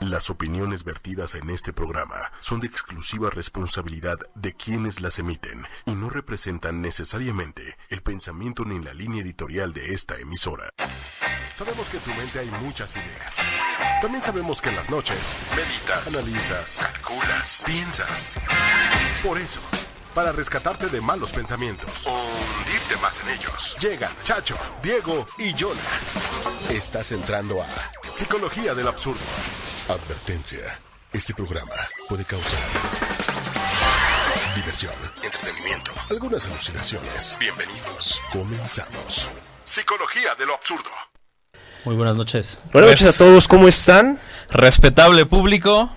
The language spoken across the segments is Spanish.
Las opiniones vertidas en este programa son de exclusiva responsabilidad de quienes las emiten y no representan necesariamente el pensamiento ni la línea editorial de esta emisora. Sabemos que en tu mente hay muchas ideas. También sabemos que en las noches meditas, analizas, calculas, piensas. Por eso, para rescatarte de malos pensamientos o hundirte más en ellos, llegan Chacho, Diego y Jonah. Estás entrando a Psicología del Absurdo. Advertencia. Este programa puede causar diversión, entretenimiento, algunas alucinaciones. Bienvenidos. Comenzamos. Psicología de lo absurdo. Muy buenas noches. Buenas noches a todos, ¿cómo están? Respetable público,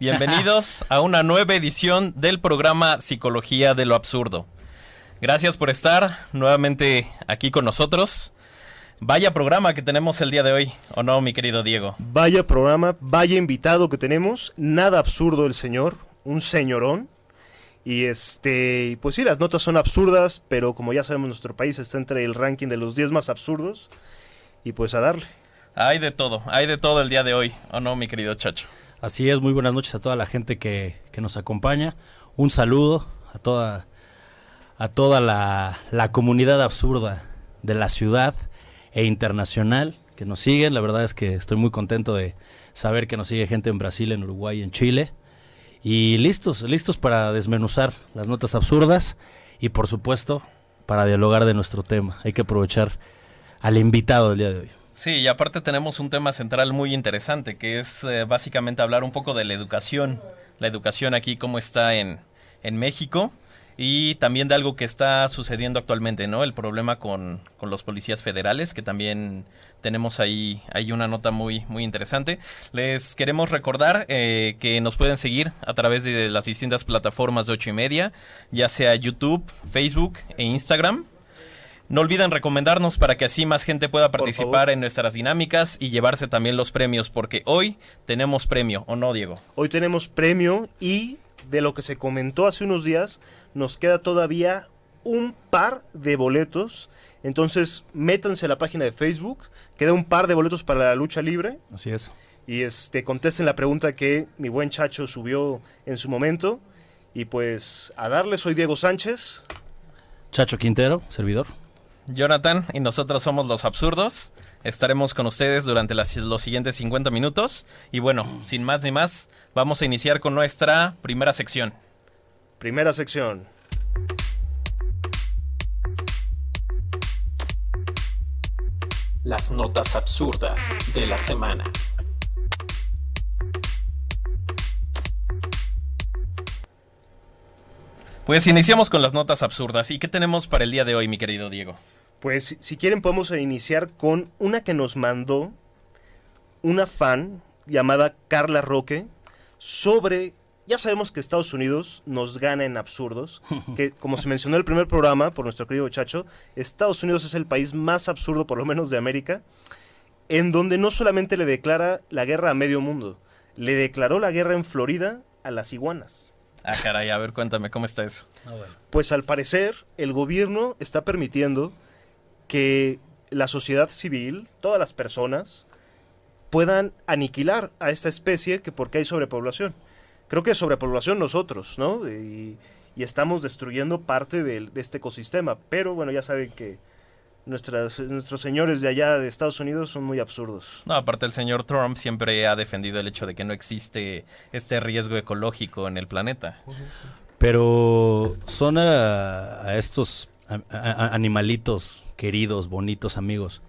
bienvenidos a una nueva edición del programa Psicología de lo Absurdo. Gracias por estar nuevamente aquí con nosotros. Vaya programa que tenemos el día de hoy, ¿o no, mi querido Diego? Vaya programa, vaya invitado que tenemos. Nada absurdo el señor, un señorón. Y este, pues sí, las notas son absurdas, pero como ya sabemos, nuestro país está entre el ranking de los 10 más absurdos. Y pues a darle. Hay de todo, hay de todo el día de hoy, ¿o no, mi querido Chacho? Así es, muy buenas noches a toda la gente que, que nos acompaña. Un saludo a toda, a toda la, la comunidad absurda de la ciudad e internacional que nos siguen. La verdad es que estoy muy contento de saber que nos sigue gente en Brasil, en Uruguay, en Chile. Y listos, listos para desmenuzar las notas absurdas y por supuesto para dialogar de nuestro tema. Hay que aprovechar al invitado del día de hoy. Sí, y aparte tenemos un tema central muy interesante, que es eh, básicamente hablar un poco de la educación. La educación aquí, cómo está en, en México y también de algo que está sucediendo actualmente, ¿no? El problema con, con los policías federales, que también tenemos ahí, ahí una nota muy, muy interesante. Les queremos recordar eh, que nos pueden seguir a través de las distintas plataformas de ocho y media, ya sea YouTube, Facebook e Instagram. No olviden recomendarnos para que así más gente pueda participar en nuestras dinámicas y llevarse también los premios, porque hoy tenemos premio, ¿o no, Diego? Hoy tenemos premio y de lo que se comentó hace unos días, nos queda todavía un par de boletos. Entonces, métanse a la página de Facebook. Queda un par de boletos para la lucha libre. Así es. Y este, contesten la pregunta que mi buen Chacho subió en su momento. Y pues, a darle, soy Diego Sánchez. Chacho Quintero, servidor. Jonathan y nosotros somos los absurdos. Estaremos con ustedes durante las, los siguientes 50 minutos. Y bueno, sin más ni más, vamos a iniciar con nuestra primera sección. Primera sección. Las notas absurdas de la semana. Pues iniciamos con las notas absurdas. ¿Y qué tenemos para el día de hoy, mi querido Diego? Pues si quieren podemos iniciar con una que nos mandó una fan llamada Carla Roque sobre, ya sabemos que Estados Unidos nos gana en absurdos, que como se mencionó en el primer programa por nuestro querido Chacho, Estados Unidos es el país más absurdo por lo menos de América, en donde no solamente le declara la guerra a medio mundo, le declaró la guerra en Florida a las iguanas. Ah, caray, a ver, cuéntame, ¿cómo está eso? Pues al parecer el gobierno está permitiendo que la sociedad civil, todas las personas, puedan aniquilar a esta especie que porque hay sobrepoblación. Creo que sobrepoblación nosotros, ¿no? Y, y estamos destruyendo parte de, de, este ecosistema. Pero bueno, ya saben que nuestras, nuestros señores de allá de Estados Unidos son muy absurdos. No, aparte el señor Trump siempre ha defendido el hecho de que no existe este riesgo ecológico en el planeta. Pero son a, a estos a, a, animalitos queridos, bonitos amigos,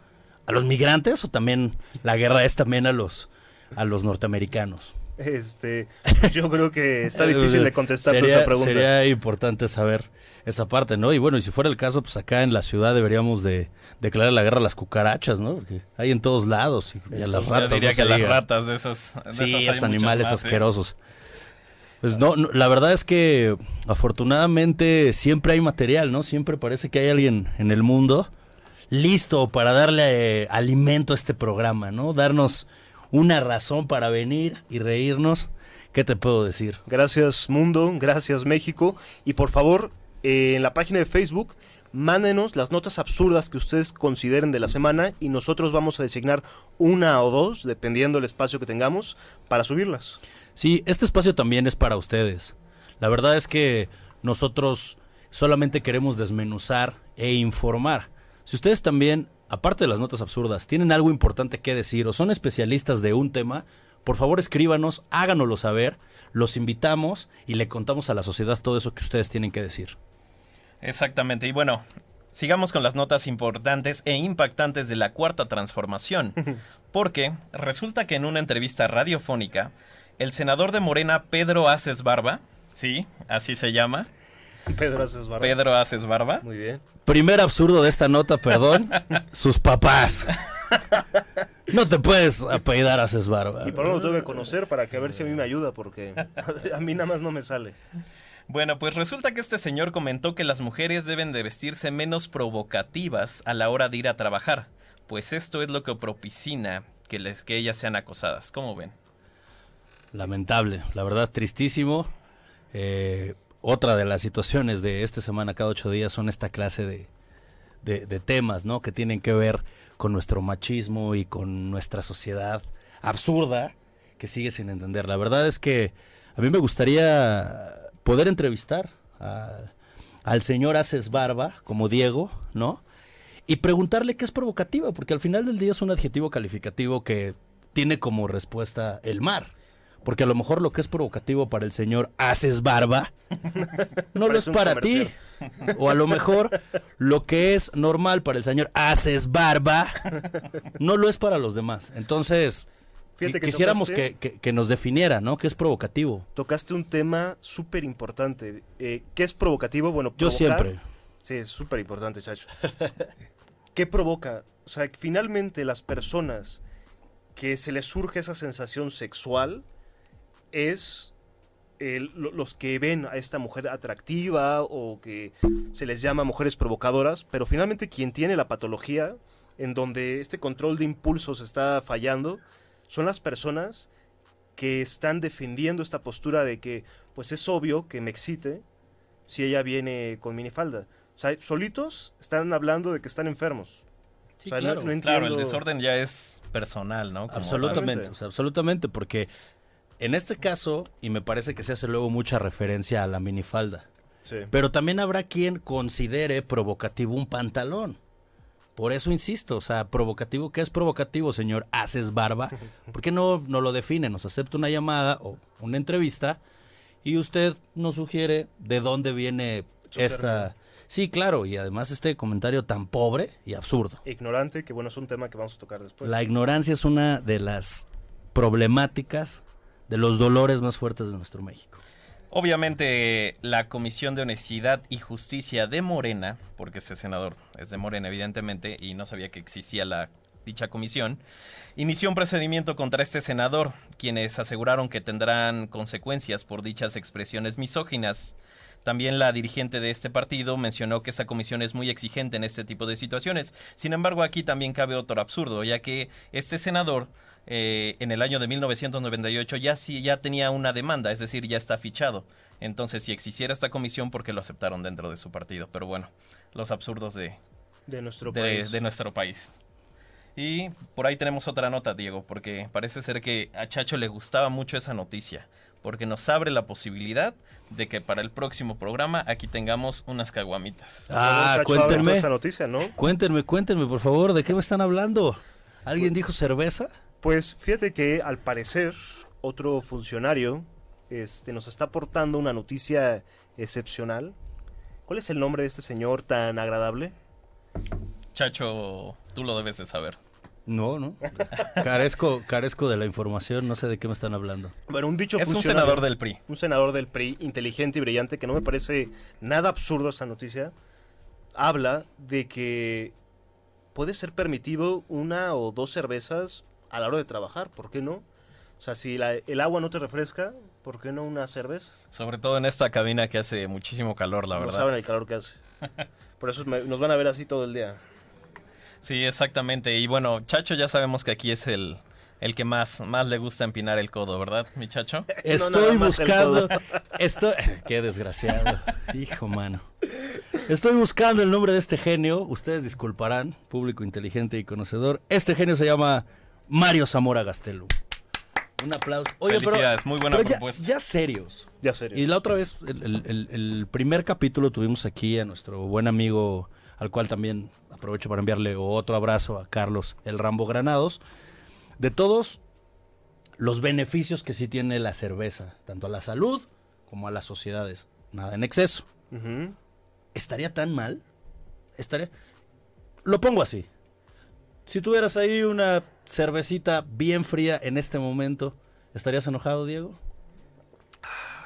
a los migrantes o también la guerra es también a los a los norteamericanos. Este, yo creo que está difícil de contestar sería, esa pregunta. Sería importante saber esa parte, ¿no? Y bueno, y si fuera el caso, pues acá en la ciudad deberíamos de declarar la guerra a las cucarachas, ¿no? Porque hay en todos lados y, y a las ratas. Yo diría no que a las ratas de sí, esos esos animales más, asquerosos. ¿eh? Pues no, no, la verdad es que afortunadamente siempre hay material, ¿no? Siempre parece que hay alguien en el mundo listo para darle eh, alimento a este programa, ¿no? Darnos una razón para venir y reírnos. ¿Qué te puedo decir? Gracias mundo, gracias México y por favor eh, en la página de Facebook Mándenos las notas absurdas que ustedes consideren de la semana y nosotros vamos a designar una o dos, dependiendo del espacio que tengamos, para subirlas. Sí, este espacio también es para ustedes. La verdad es que nosotros solamente queremos desmenuzar e informar. Si ustedes también, aparte de las notas absurdas, tienen algo importante que decir o son especialistas de un tema, por favor escríbanos, háganoslo saber, los invitamos y le contamos a la sociedad todo eso que ustedes tienen que decir. Exactamente, y bueno, sigamos con las notas importantes e impactantes de la cuarta transformación, porque resulta que en una entrevista radiofónica, el senador de Morena, Pedro Aces Barba, sí, así se llama, Pedro Aces Barba. Pedro Aces Barba, Muy bien. Primer absurdo de esta nota, perdón, sus papás. No te puedes apellidar a Cesbarba. Y por lo tengo que conocer para que a ver si a mí me ayuda, porque a mí nada más no me sale. Bueno, pues resulta que este señor comentó que las mujeres deben de vestirse menos provocativas a la hora de ir a trabajar, pues esto es lo que propicina que, les, que ellas sean acosadas. ¿Cómo ven? Lamentable, la verdad tristísimo. Eh, otra de las situaciones de esta semana, cada ocho días, son esta clase de, temas, ¿no? Que tienen que ver con nuestro machismo y con nuestra sociedad absurda que sigue sin entender. La verdad es que a mí me gustaría poder entrevistar a- al señor Haces Barba, como Diego, ¿no? Y preguntarle qué es provocativa, porque al final del día es un adjetivo calificativo que tiene como respuesta el mar. Porque a lo mejor lo que es provocativo para el señor Haces Barba no lo es para ti. O a lo mejor lo que es normal para el señor Haces Barba no lo es para los demás. Entonces, Fíjate qui- que quisiéramos tocaste- que, que- que nos definiera, ¿no? ¿Qué es provocativo? Tocaste un tema súper importante. Eh, ¿Qué es provocativo? Bueno, Yo provocar- siempre. Sí, es súper importante, chacho. ¿Qué provoca? O sea, finalmente las personas que se les surge esa sensación sexual es el- los que ven a esta mujer atractiva o que se les llama mujeres provocadoras, pero finalmente quien tiene la patología en donde este control de impulsos está fallando son las personas que están defendiendo esta postura de que pues es obvio que me excite si ella viene con minifalda. O sea, solitos están hablando de que están enfermos. Sí, o sea, no- claro. no, entiendo. Claro, el desorden ya es personal, ¿no? Como Absolutamente, Totalmente. o sea, absolutamente, porque en este caso, y me parece que se hace luego mucha referencia a la minifalda, Sí. pero también habrá quien considere provocativo un pantalón. Por eso insisto, o sea, provocativo, ¿qué es provocativo, señor? Haces barba. ¿Por qué no, no lo define? Nos acepta una llamada o una entrevista y usted nos sugiere de dónde viene Su esta... término. Sí, claro, y además este comentario tan pobre y absurdo. Ignorante, que bueno, es un tema que vamos a tocar después. La ignorancia es una de las problemáticas, de los dolores más fuertes de nuestro México. Obviamente la Comisión de Honestidad y Justicia de Morena, porque ese senador es de Morena evidentemente y no sabía que existía la dicha comisión, inició un procedimiento contra este senador, quienes aseguraron que tendrán consecuencias por dichas expresiones misóginas. También la dirigente de este partido mencionó que esa comisión es muy exigente en este tipo de situaciones. Sin embargo, aquí también cabe otro absurdo, ya que este senador eh, en el año de 1998 ya sí ya tenía una demanda, es decir, ya está fichado. Entonces, si existiera esta comisión, ¿por qué lo aceptaron dentro de su partido? Pero bueno, los absurdos de, de nuestro de, país. de nuestro país. Y por ahí tenemos otra nota, Diego, porque parece ser que a Chacho le gustaba mucho esa noticia, porque nos abre la posibilidad de que para el próximo programa aquí tengamos unas caguamitas. Ah, Chacho, cuéntenme. toda esa noticia, ¿no? Cuéntenme, cuéntenme, por favor, ¿de qué me están hablando? ¿Alguien dijo cerveza? Pues fíjate que al parecer otro funcionario este, nos está aportando una noticia excepcional. ¿Cuál es el nombre de este señor tan agradable? Chacho, tú lo debes de saber. No, no. Carezco, carezco de la información, no sé de qué me están hablando. Bueno, un dicho Es un senador del PRI. un senador del PRI inteligente y brillante que no me parece nada absurdo esta noticia. Habla de que puede ser permitido una o dos cervezas a la hora de trabajar, ¿por qué no? O sea, si la- el agua no te refresca, ¿por qué no una cerveza? Sobre todo en esta cabina que hace muchísimo calor, la no verdad. saben el calor que hace. Por eso me- nos van a ver así todo el día. Sí, exactamente. Y bueno, Chacho ya sabemos que aquí es el, el que más, más le gusta empinar el codo, ¿verdad, mi Chacho? Estoy buscando. Estoy. Qué desgraciado. Hijo, mano. Estoy buscando el nombre de este genio. Ustedes disculparán, público inteligente y conocedor. Este genio se llama Mario Zamora Gastelum. Un aplauso. Oye, pero- Felicidades, muy buena pero ya- propuesta. Ya, serios. Ya serio. Y la otra vez, el, el- el- el primer capítulo tuvimos aquí a nuestro buen amigo, al cual también aprovecho para enviarle otro abrazo a Carlos El Rambo Granados, de todos los beneficios que sí tiene la cerveza, tanto a la salud como a las sociedades. Nada en exceso. ¿Estaría tan mal? ¿Estaría? Lo pongo así. Si tuvieras ahí una cervecita bien fría en este momento, ¿estarías enojado, Diego?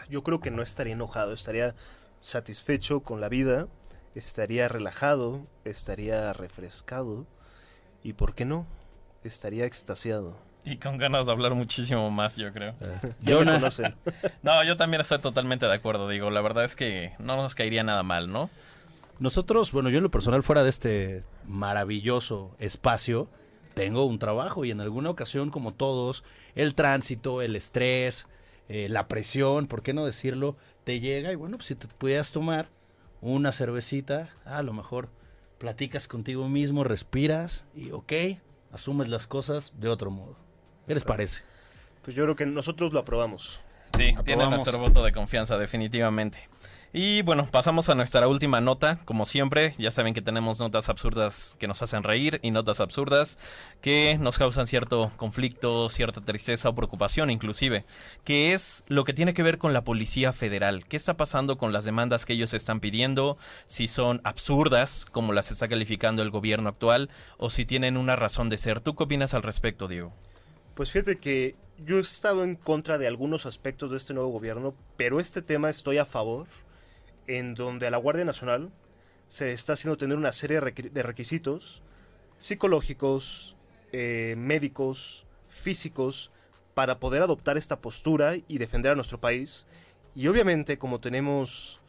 Yo creo que no estaría enojado, estaría satisfecho con la vida, estaría relajado, estaría refrescado y, ¿por qué no? Estaría extasiado. Y con ganas de hablar muchísimo más, yo creo. Ya me Jonah. conocen. No, yo también estoy totalmente de acuerdo, digo. La verdad es que no nos caería nada mal, ¿no? Nosotros, bueno, yo en lo personal fuera de este maravilloso espacio, tengo un trabajo y en alguna ocasión, como todos, el tránsito, el estrés, eh, la presión, ¿por qué no decirlo? Te llega y bueno, pues si te pudieras tomar una cervecita, a lo mejor platicas contigo mismo, respiras y ok, asumes las cosas de otro modo. ¿Qué les parece? Pues yo creo que nosotros lo aprobamos. Sí, tiene Aprobamos. nuestro voto de confianza, definitivamente. Y bueno, pasamos a nuestra última nota. Como siempre, ya saben que tenemos notas absurdas que nos hacen reír y notas absurdas que nos causan cierto conflicto, cierta tristeza o preocupación inclusive, que es lo que tiene que ver con la Policía Federal. ¿Qué está pasando con las demandas que ellos están pidiendo? Si son absurdas, como las está calificando el gobierno actual, o si tienen una razón de ser. ¿Tú qué opinas al respecto, Diego? Pues fíjate que yo he estado en contra de algunos aspectos de este nuevo gobierno, pero este tema estoy a favor, en donde a la Guardia Nacional se está haciendo tener una serie de requi- de requisitos psicológicos, eh, médicos, físicos, para poder adoptar esta postura y defender a nuestro país. Y obviamente como tenemos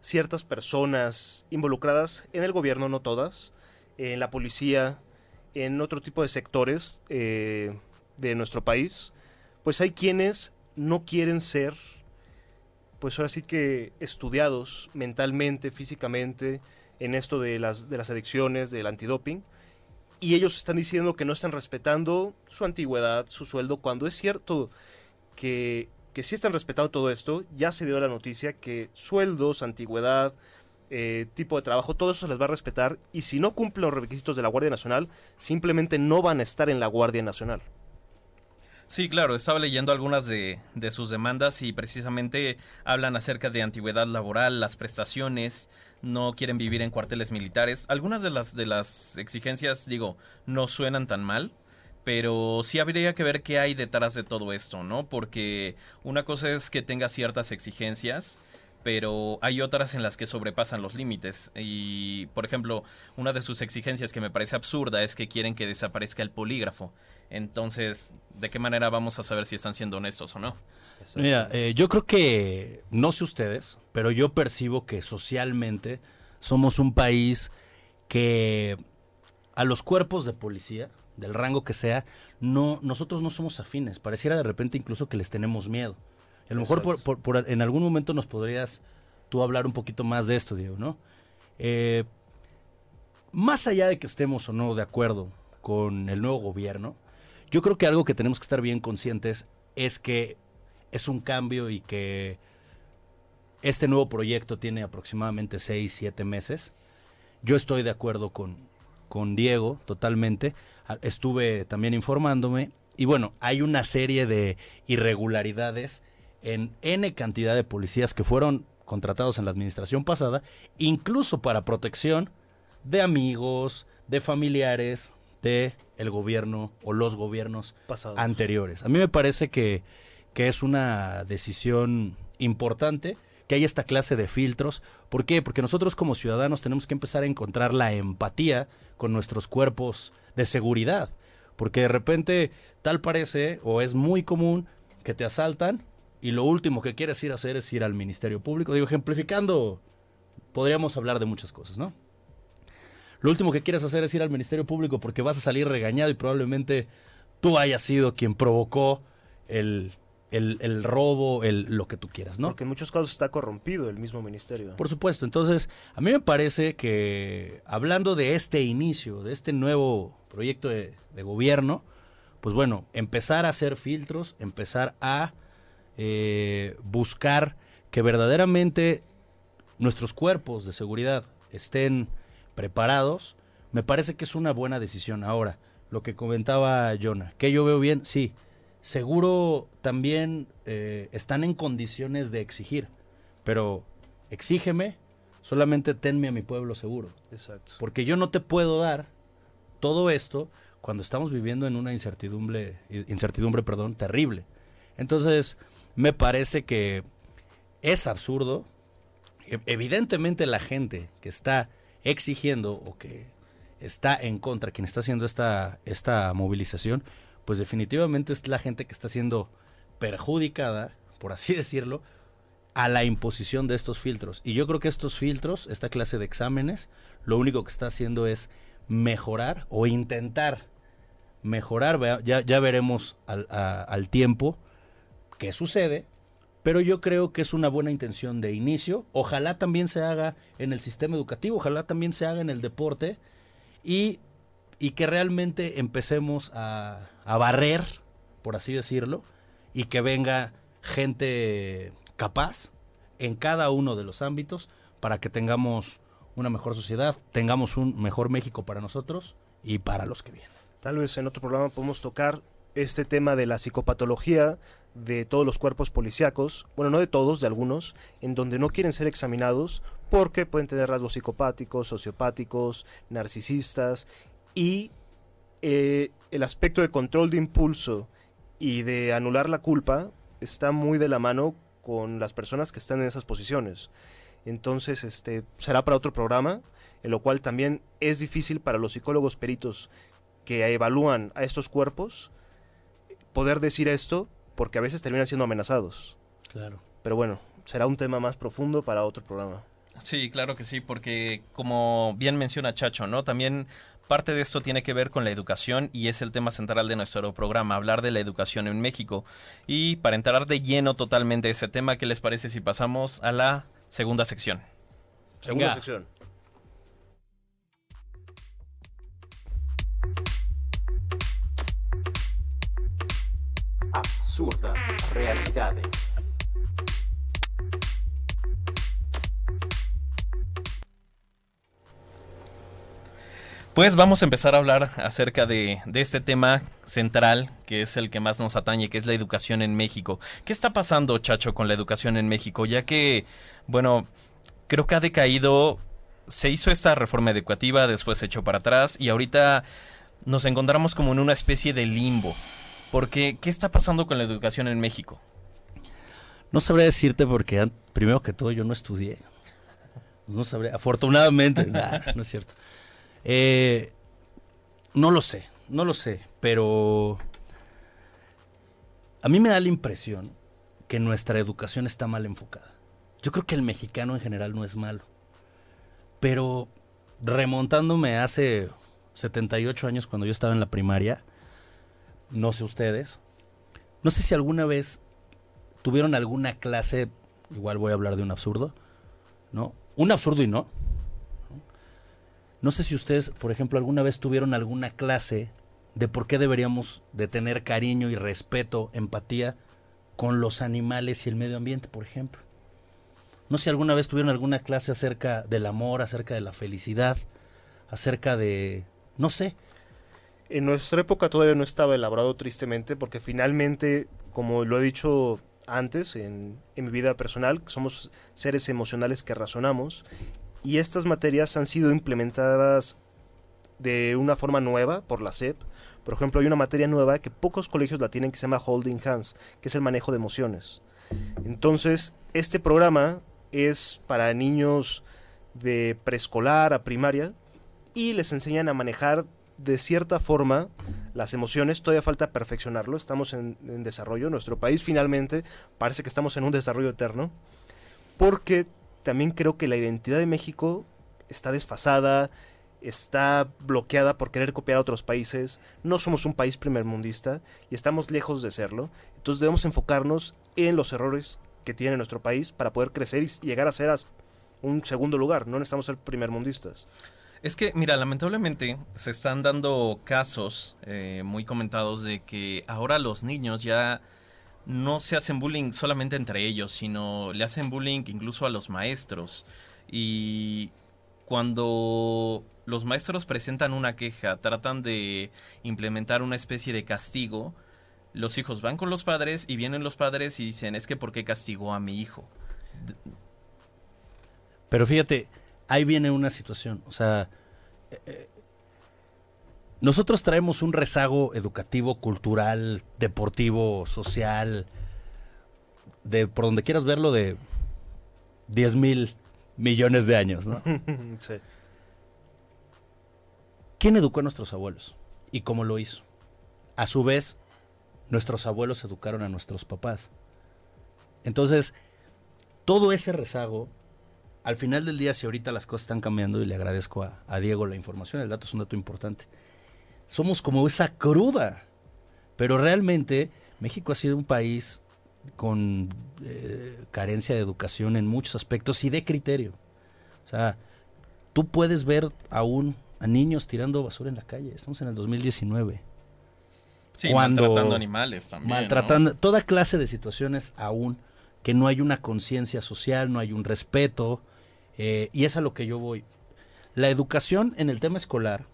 ciertas personas involucradas en el gobierno, no todas, en la policía, en otro tipo de sectores eh, de nuestro país, pues hay quienes no quieren ser, pues ahora sí que estudiados mentalmente, físicamente, en esto de las, de las adicciones, del antidoping, y ellos están diciendo que no están respetando su antigüedad, su sueldo, cuando es cierto que, que sí están respetando todo esto, ya se dio la noticia que sueldos, antigüedad, eh, tipo de trabajo, todo eso se les va a respetar. Y si no cumplen los requisitos de la Guardia Nacional, simplemente no van a estar en la Guardia Nacional. Sí, claro, estaba leyendo algunas de, de sus demandas y precisamente hablan acerca de antigüedad laboral, las prestaciones, no quieren vivir en cuarteles militares. Algunas de las, de las exigencias, digo, no suenan tan mal, pero sí habría que ver qué hay detrás de todo esto, ¿no? Porque una cosa es que tenga ciertas exigencias, pero hay otras en las que sobrepasan los límites. Y, por ejemplo, una de sus exigencias que me parece absurda es que quieren que desaparezca el polígrafo. Entonces, ¿de qué manera vamos a saber si están siendo honestos o no? Mira, eh, yo creo que, no sé ustedes, pero yo percibo que socialmente somos un país que a los cuerpos de policía, del rango que sea, no, nosotros no somos afines. Pareciera de repente incluso que les tenemos miedo. A lo mejor por, por- por- en algún momento nos podrías tú hablar un poquito más de esto, Diego, ¿no? Eh, más allá de que estemos o no de acuerdo con el nuevo gobierno, yo creo que algo que tenemos que estar bien conscientes es que es un cambio y que este nuevo proyecto tiene aproximadamente 6, 7 meses. Yo estoy de acuerdo con, con Diego totalmente. A- Estuve también informándome y bueno, hay una serie de irregularidades en N cantidad de policías que fueron contratados en la administración pasada, incluso para protección de amigos, de familiares, de el gobierno o los gobiernos Pasados. anteriores. A mí me parece que, que es una decisión importante que haya esta clase de filtros. ¿Por qué? Porque nosotros como ciudadanos tenemos que empezar a encontrar la empatía con nuestros cuerpos de seguridad. Porque de repente tal parece o es muy común que te asaltan y lo último que quieres ir a hacer es ir al Ministerio Público. Digo, ejemplificando, podríamos hablar de muchas cosas, ¿no? Lo último que quieres hacer es ir al Ministerio Público porque vas a salir regañado y probablemente tú hayas sido quien provocó el el, el robo, el, lo que tú quieras, ¿no? Porque en muchos casos está corrompido el mismo ministerio. Por supuesto, entonces a mí me parece que hablando de este inicio, de este nuevo proyecto de, de gobierno, pues bueno, empezar a hacer filtros, empezar a eh, buscar que verdaderamente nuestros cuerpos de seguridad estén preparados, me parece que es una buena decisión. Ahora, lo que comentaba Jonah, que yo veo bien, sí, seguro también eh, están en condiciones de exigir, pero exígeme, solamente tenme a mi pueblo seguro. Exacto. Porque yo no te puedo dar todo esto cuando estamos viviendo en una incertidumbre, incertidumbre perdón, terrible. Entonces, me parece que es absurdo. Evidentemente la gente que está exigiendo o que está en contra, quien está haciendo esta, esta movilización, pues definitivamente es la gente que está siendo perjudicada, por así decirlo, a la imposición de estos filtros. Y yo creo que estos filtros, esta clase de exámenes, lo único que está haciendo es mejorar o intentar mejorar. Ya, ya veremos al, al tiempo qué sucede. Pero yo creo que es una buena intención de inicio. Ojalá también se haga en el sistema educativo, ojalá también se haga en el deporte. Y, y que realmente empecemos a, a barrer, por así decirlo, y que venga gente capaz en cada uno de los ámbitos para que tengamos una mejor sociedad, tengamos un mejor México para nosotros y para los que vienen. Tal vez en otro programa podemos tocar este tema de la psicopatología de todos los cuerpos policíacos, bueno, no de todos, de algunos, en donde no quieren ser examinados porque pueden tener rasgos psicopáticos, sociopáticos, narcisistas y eh, el aspecto de control de impulso y de anular la culpa está muy de la mano con las personas que están en esas posiciones. Entonces, este será para otro programa, en lo cual también es difícil para los psicólogos peritos que evalúan a estos cuerpos poder decir esto porque a veces terminan siendo amenazados. Claro. Pero bueno, será un tema más profundo para otro programa. Sí, claro que sí, porque como bien menciona Chacho, ¿no? También parte de esto tiene que ver con la educación y es el tema central de nuestro programa, hablar de la educación en México. Y para entrar de lleno totalmente a ese tema, ¿qué les parece si pasamos a la segunda sección? Segunda Venga. sección. Absurdas realidades. Pues vamos a empezar a hablar acerca de, este tema central, que es el que más nos atañe, que es la educación en México. ¿Qué está pasando, Chacho, con la educación en México? Ya que, bueno, creo que ha decaído, se hizo esta reforma educativa, después se echó para atrás y ahorita nos encontramos como en una especie de limbo. Porque, ¿qué está pasando con la educación en México? No sabré decirte porque primero que todo yo no estudié. No sabré, afortunadamente, nah, no es cierto. Eh, no lo sé, no lo sé, pero a mí me da la impresión que nuestra educación está mal enfocada. Yo creo que el mexicano en general no es malo, pero remontándome hace 78 años cuando yo estaba en la primaria, no sé ustedes, no sé si alguna vez tuvieron alguna clase, igual voy a hablar de un absurdo, ¿no? Un absurdo y no. ¿no? Sé si ustedes, por ejemplo, alguna vez tuvieron alguna clase de por qué deberíamos de tener cariño y respeto, empatía con los animales y el medio ambiente, por ejemplo. No sé si alguna vez tuvieron alguna clase acerca del amor, acerca de la felicidad, acerca de, no sé, En nuestra época todavía no estaba elaborado tristemente porque finalmente, como lo he dicho antes en, mi vida personal, somos seres emocionales que razonamos y estas materias han sido implementadas de una forma nueva por la SEP. Por ejemplo, hay una materia nueva que pocos colegios la tienen que se llama Holding Hands, que es el manejo de emociones. Entonces, este programa es para niños de preescolar a primaria y les enseñan a manejar de cierta forma las emociones. Todavía falta perfeccionarlo, estamos en, desarrollo. Nuestro país finalmente parece que estamos en un desarrollo eterno, porque también creo que la identidad de México está desfasada, está bloqueada por querer copiar a otros países. No somos un país primermundista y estamos lejos de serlo. Entonces debemos enfocarnos en los errores que tiene nuestro país para poder crecer y llegar a ser un segundo lugar. No necesitamos ser primermundistas. Es que, mira, lamentablemente se están dando casos eh, muy comentados de que ahora los niños ya no se hacen bullying solamente entre ellos, sino le hacen bullying incluso a los maestros. Y cuando los maestros presentan una queja, tratan de implementar una especie de castigo, los hijos van con los padres y vienen los padres y dicen, es que ¿por qué castigó a mi hijo? Pero fíjate, ahí viene una situación. O sea, eh, eh, nosotros traemos un rezago educativo, cultural, deportivo, social, de por donde quieras verlo, de 10 mil millones de años, ¿no? Sí. ¿Quién educó a nuestros abuelos? ¿Y cómo lo hizo? A su vez, nuestros abuelos educaron a nuestros papás. Entonces, todo ese rezago, al final del día, si ahorita las cosas están cambiando, y le agradezco a, a Diego la información, el dato es un dato importante, somos como esa cruda. Pero realmente, México ha sido un país con eh, carencia de educación en muchos aspectos y de criterio. O sea, tú puedes ver aún a niños tirando basura en la calle. Estamos en el 2019. Sí, Cuando- maltratando animales también. ¿no? maltratando toda clase de situaciones aún que no hay una conciencia social, no hay un respeto. Eh, y es a lo que yo voy. La educación en el tema escolar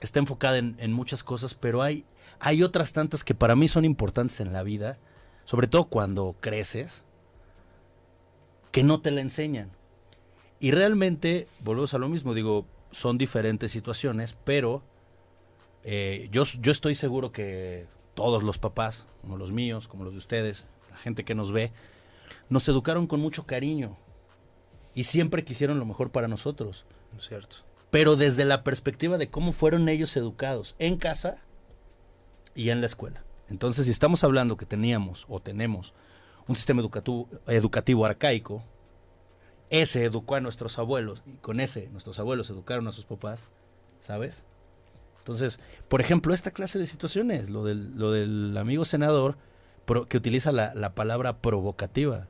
está enfocada en, muchas cosas, pero hay, hay otras tantas que para mí son importantes en la vida, sobre todo cuando creces, que no te la enseñan. Y realmente, volvemos a lo mismo, digo, son diferentes situaciones, pero eh, yo, yo estoy seguro que todos los papás, como los míos, como los de ustedes, la gente que nos ve, nos educaron con mucho cariño y siempre quisieron lo mejor para nosotros, Cierto. pero desde la perspectiva de cómo fueron ellos educados en casa y en la escuela. Entonces, si estamos hablando que teníamos o tenemos un sistema educativo, educativo arcaico, ese educó a nuestros abuelos y con ese nuestros abuelos educaron a sus papás, ¿sabes? Entonces, por ejemplo, esta clase de situaciones, lo del, lo del amigo senador pro- que utiliza la, la palabra provocativa,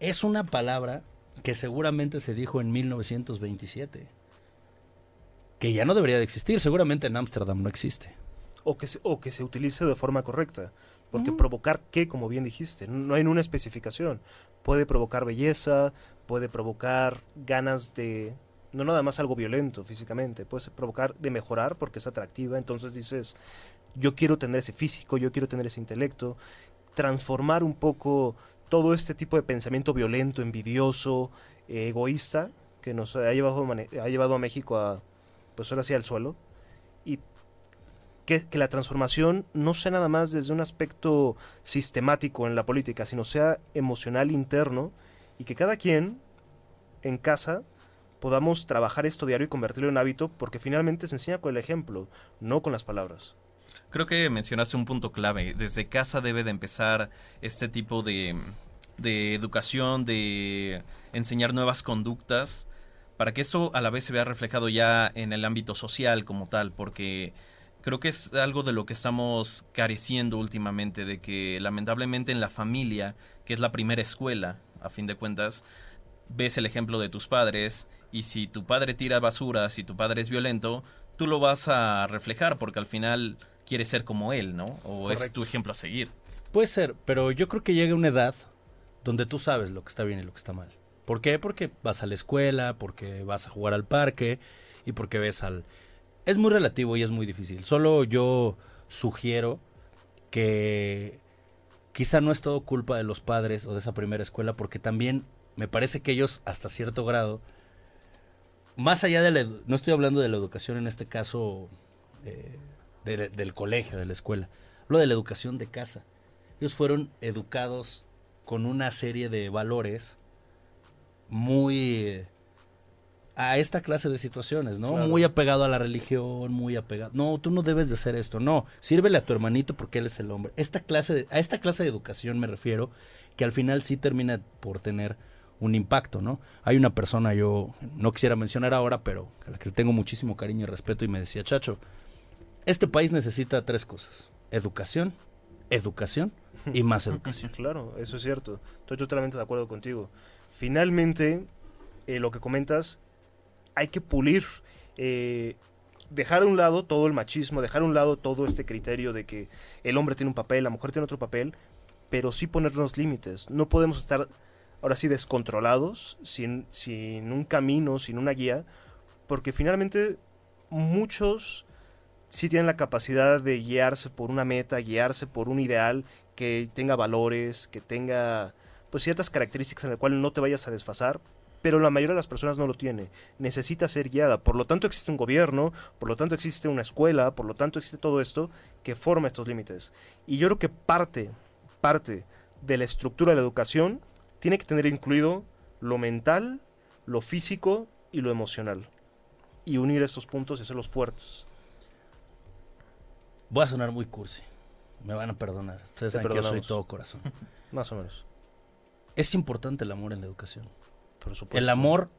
es una palabra que seguramente se dijo en 1927, que ya no debería de existir, seguramente en Ámsterdam no existe. O que, se, o que se utilice de forma correcta. Porque provocar qué, como bien dijiste, no hay una especificación. Puede provocar belleza, puede provocar ganas de... No nada más algo violento físicamente, puede provocar de mejorar porque es atractiva. Entonces dices, yo quiero tener ese físico, yo quiero tener ese intelecto. Transformar un poco todo este tipo de pensamiento violento, envidioso, eh, egoísta, que nos ha llevado, ha llevado a México a, pues ahora sí, al suelo. Y que, que la transformación no sea nada más desde un aspecto sistemático en la política, sino sea emocional interno y que cada quien en casa podamos trabajar esto diario y convertirlo en hábito porque finalmente se enseña con el ejemplo, no con las palabras. Creo que mencionaste un punto clave. Desde casa debe de empezar este tipo de, de educación, de enseñar nuevas conductas, para que eso a la vez se vea reflejado ya en el ámbito social como tal, porque creo que es algo de lo que estamos careciendo últimamente, de que lamentablemente en la familia, que es la primera escuela, a fin de cuentas, ves el ejemplo de tus padres y si tu padre tira basura, si tu padre es violento, tú lo vas a reflejar porque al final quieres ser como él, ¿no? O es tu ejemplo a seguir. Puede ser, pero yo creo que llega una edad donde tú sabes lo que está bien y lo que está mal. ¿Por qué? Porque vas a la escuela, porque vas a jugar al parque y porque ves al... Es muy relativo y es muy difícil. Solo yo sugiero que quizá no es todo culpa de los padres o de esa primera escuela, porque también me parece que ellos hasta cierto grado, más allá de la... No estoy hablando de la educación en este caso eh, de- del colegio, de la escuela. Hablo de la educación de casa. Ellos fueron educados con una serie de valores muy eh, a esta clase de situaciones, ¿no? Claro. Muy apegado a la religión, muy apegado. No, tú no debes de hacer esto, no. Sírvele a tu hermanito porque él es el hombre. Esta clase de, a esta clase de educación me refiero que al final sí termina por tener un impacto, ¿no? Hay una persona, yo no quisiera mencionar ahora, pero a la que le tengo muchísimo cariño y respeto y me decía, Chacho, este país necesita tres cosas. Educación, educación y más educación. Claro, eso es cierto. Estoy totalmente de acuerdo contigo. Finalmente, eh, lo que comentas, hay que pulir, eh, dejar a un lado todo el machismo, dejar a un lado todo este criterio de que el hombre tiene un papel, la mujer tiene otro papel, pero sí ponernos límites. No podemos estar ahora sí descontrolados, sin, sin un camino, sin una guía, porque finalmente muchos sí tienen la capacidad de guiarse por una meta, guiarse por un ideal que tenga valores, que tenga pues ciertas características en las cuales no te vayas a desfasar, pero la mayoría de las personas no lo tiene. Necesita ser guiada. Por lo tanto existe un gobierno, por lo tanto existe una escuela, por lo tanto existe todo esto que forma estos límites. Y yo creo que parte, parte de la estructura de la educación tiene que tener incluido lo mental, lo físico y lo emocional. Y unir estos puntos y hacerlos fuertes. Voy a sonar muy cursi. Me van a perdonar. Ustedes Te saben que yo soy todo corazón. Más o menos. Es importante el amor en la educación. Por supuesto. El amor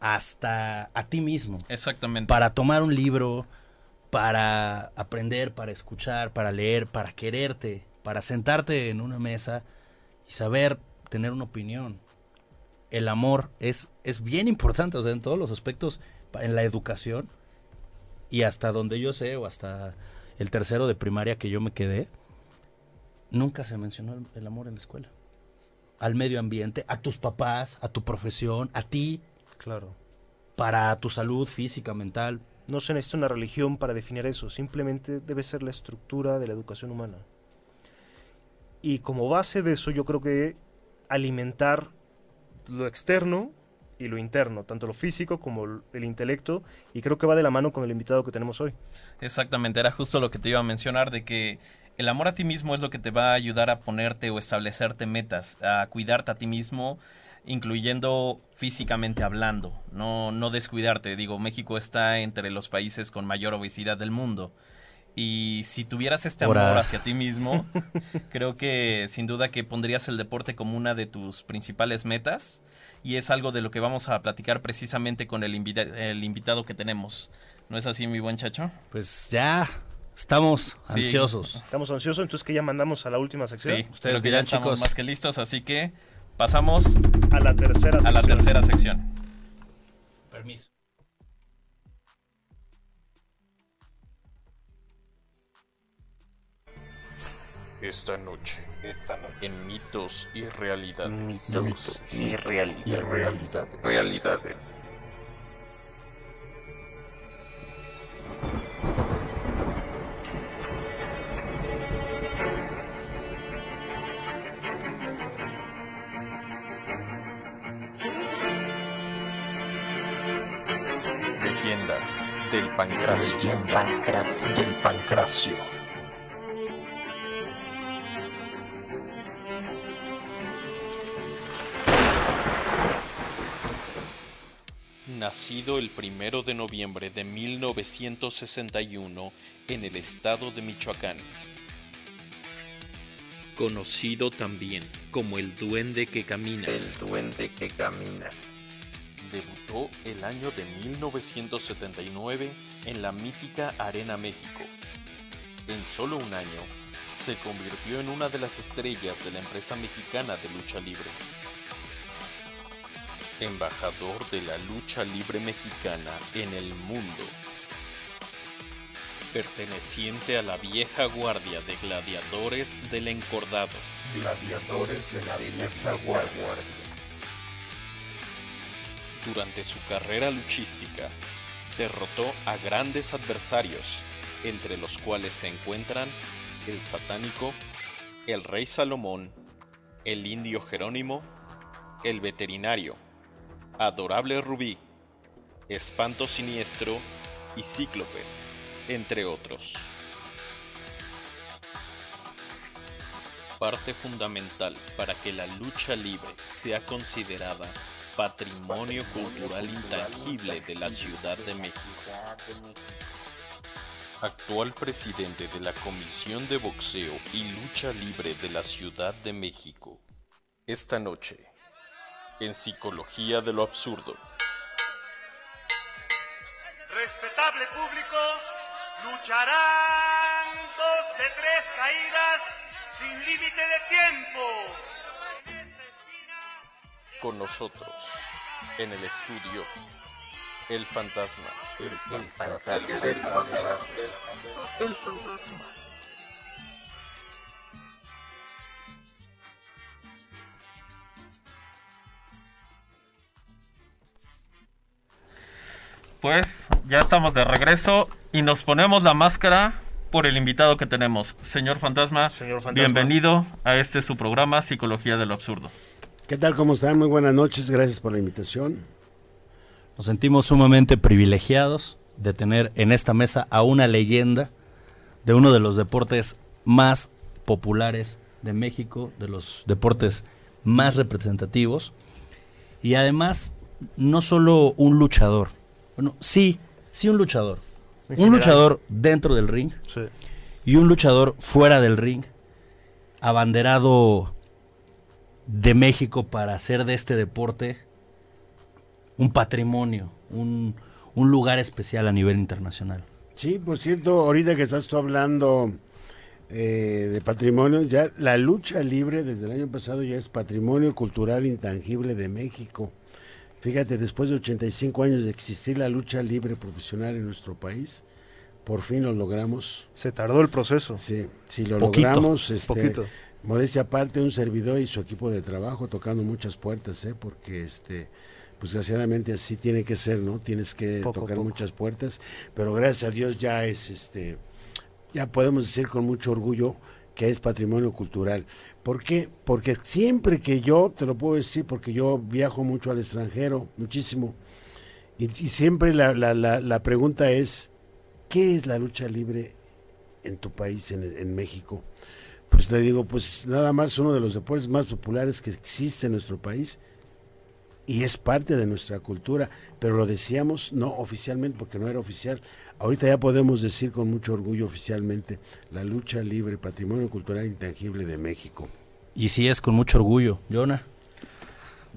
hasta a ti mismo. Exactamente. Para tomar un libro, para aprender, para escuchar, para leer, para quererte, para sentarte en una mesa y saber tener una opinión. El amor es, es bien importante, o sea, en todos los aspectos, en la educación y hasta donde yo sé, o hasta el tercero de primaria que yo me quedé, nunca se mencionó el, el amor en la escuela. Al medio ambiente, a tus papás, a tu profesión, a ti, Claro. para tu salud física, mental. No se necesita una religión para definir eso, simplemente debe ser la estructura de la educación humana. Y como base de eso yo creo que alimentar lo externo y lo interno, tanto lo físico como el- el intelecto, y creo que va de la mano con el invitado que tenemos hoy. Exactamente, era justo lo que te iba a mencionar, de que el amor a ti mismo es lo que te va a ayudar a ponerte o establecerte metas, a cuidarte a ti mismo, incluyendo físicamente hablando, no, no descuidarte. Digo, México está entre los países con mayor obesidad del mundo. Y si tuvieras este amor Ora. hacia ti mismo, creo que sin duda que pondrías el deporte como una de tus principales metas. Y es algo de lo que vamos a platicar precisamente con el, invita- el invitado que tenemos. ¿No es así, mi buen chacho? Pues ya estamos Sí. ansiosos. Estamos ansiosos, entonces que ya mandamos a la última sección, Sí, Ustedes dirán, dirán, estamos chicos. más que listos, así que pasamos a la tercera a la tercera sección. Permiso. Esta noche, esta noche, en mitos y realidades. Mitos y realidades. realidades. Leyenda del pancracio. Pancracio. Del pancracio. Nacido el primero de noviembre de 1961 en el estado de Michoacán. Conocido también como el duende que camina. El duende que camina. Debutó el año de 1979 en la mítica Arena México. En solo un año, se convirtió en una de las estrellas de la empresa mexicana de lucha libre. Embajador de la lucha libre mexicana en el mundo. Perteneciente a la vieja guardia de gladiadores del encordado. Gladiadores de la vieja guardia. Durante su carrera luchística, derrotó a grandes adversarios, entre los cuales se encuentran el satánico, el rey Salomón, el indio Jerónimo, el veterinario, adorable Rubí, espanto siniestro y cíclope, entre otros. Parte fundamental para que la lucha libre sea considerada patrimonio cultural intangible de la Ciudad de México. Actual presidente de la Comisión de Boxeo y Lucha Libre de la Ciudad de México. Esta noche, en Psicología de lo Absurdo. Respetable público, lucharán dos de tres caídas sin límite de tiempo. Con nosotros, en el estudio, el fantasma. El fantasma. El fantasma. El fantasma. Pues ya estamos de regreso y nos ponemos la máscara por el invitado que tenemos. Señor Fantasma, Señor Fantasma. bienvenido a este su programa Psicología del Absurdo. ¿Qué tal? ¿Cómo están? Muy buenas noches. Gracias por la invitación. Nos sentimos sumamente privilegiados de tener en esta mesa a una leyenda de uno de los deportes más populares de México, de los deportes más representativos y además no solo un luchador, bueno, sí, sí un luchador, En un general. luchador dentro del ring Sí. y un luchador fuera del ring, abanderado de México para hacer de este deporte un patrimonio, un, un lugar especial a nivel internacional. Sí, por cierto, ahorita que estás tú hablando eh, de patrimonio, ya la lucha libre desde el año pasado ya es patrimonio cultural intangible de México. Fíjate, después de 85 años de existir la lucha libre profesional en nuestro país, por fin lo logramos. Se tardó el proceso. Sí, si lo Poquito, logramos, este, poquito. modestia aparte, un servidor y su equipo de trabajo tocando muchas puertas, ¿eh? porque este, pues desgraciadamente así tiene que ser, ¿no? Tienes que Poco tocar poco. muchas puertas, pero gracias a Dios ya es, este, ya podemos decir con mucho orgullo que es patrimonio cultural. ¿Por qué? Porque siempre que yo, te lo puedo decir, porque yo viajo mucho al extranjero, muchísimo, y, siempre la, la, la, la pregunta es, ¿qué es la lucha libre en tu país, en, en México? Pues te digo, pues nada más uno de los deportes más populares que existe en nuestro país y es parte de nuestra cultura, pero lo decíamos no oficialmente porque no era oficial. Ahorita ya podemos decir con mucho orgullo oficialmente la lucha libre, patrimonio cultural intangible de México. Y sí es con mucho orgullo, Jonah.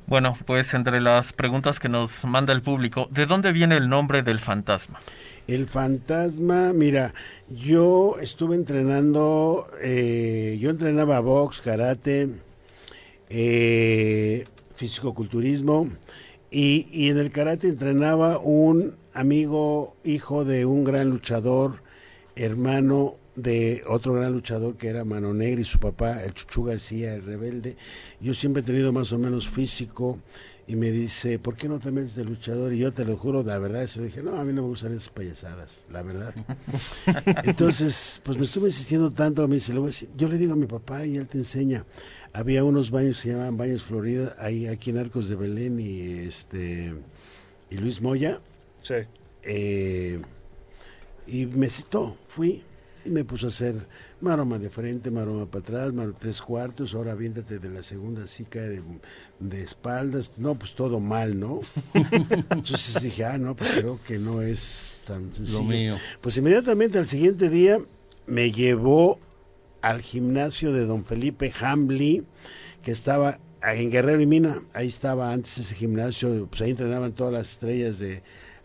Bueno, pues entre las preguntas que nos manda el público, ¿de dónde viene el nombre del fantasma? El fantasma, mira, yo estuve entrenando, eh, yo entrenaba box, karate, eh, fisicoculturismo y, y en el karate entrenaba un amigo, hijo de un gran luchador, hermano de otro gran luchador que era Mano Negra y su papá, el Chuchu García, el rebelde. Yo siempre he tenido más o menos físico y me dice, ¿por qué no te metes de luchador? Y yo te lo juro, la verdad, se le dije, no, a mí no me gustan esas payasadas, la verdad. Entonces, pues me estuve insistiendo tanto, me dice, le voy a decir, yo le digo a mi papá y él te enseña. Había unos baños que se llamaban Baños Florida, ahí aquí en Arcos de Belén y este y Luis Moya. Sí. Eh, y me citó, fui y me puso a hacer maroma de frente, maroma para atrás, maroma tres cuartos, ahora viéntate de la segunda así cae de, de espaldas, no, pues todo mal, ¿no? Entonces dije, ah, no, pues creo que no es tan sencillo. mío. Pues inmediatamente al siguiente día me llevó al gimnasio de don Felipe Hambly, que estaba en Guerrero y Mina, ahí estaba antes ese gimnasio, pues ahí entrenaban todas las estrellas de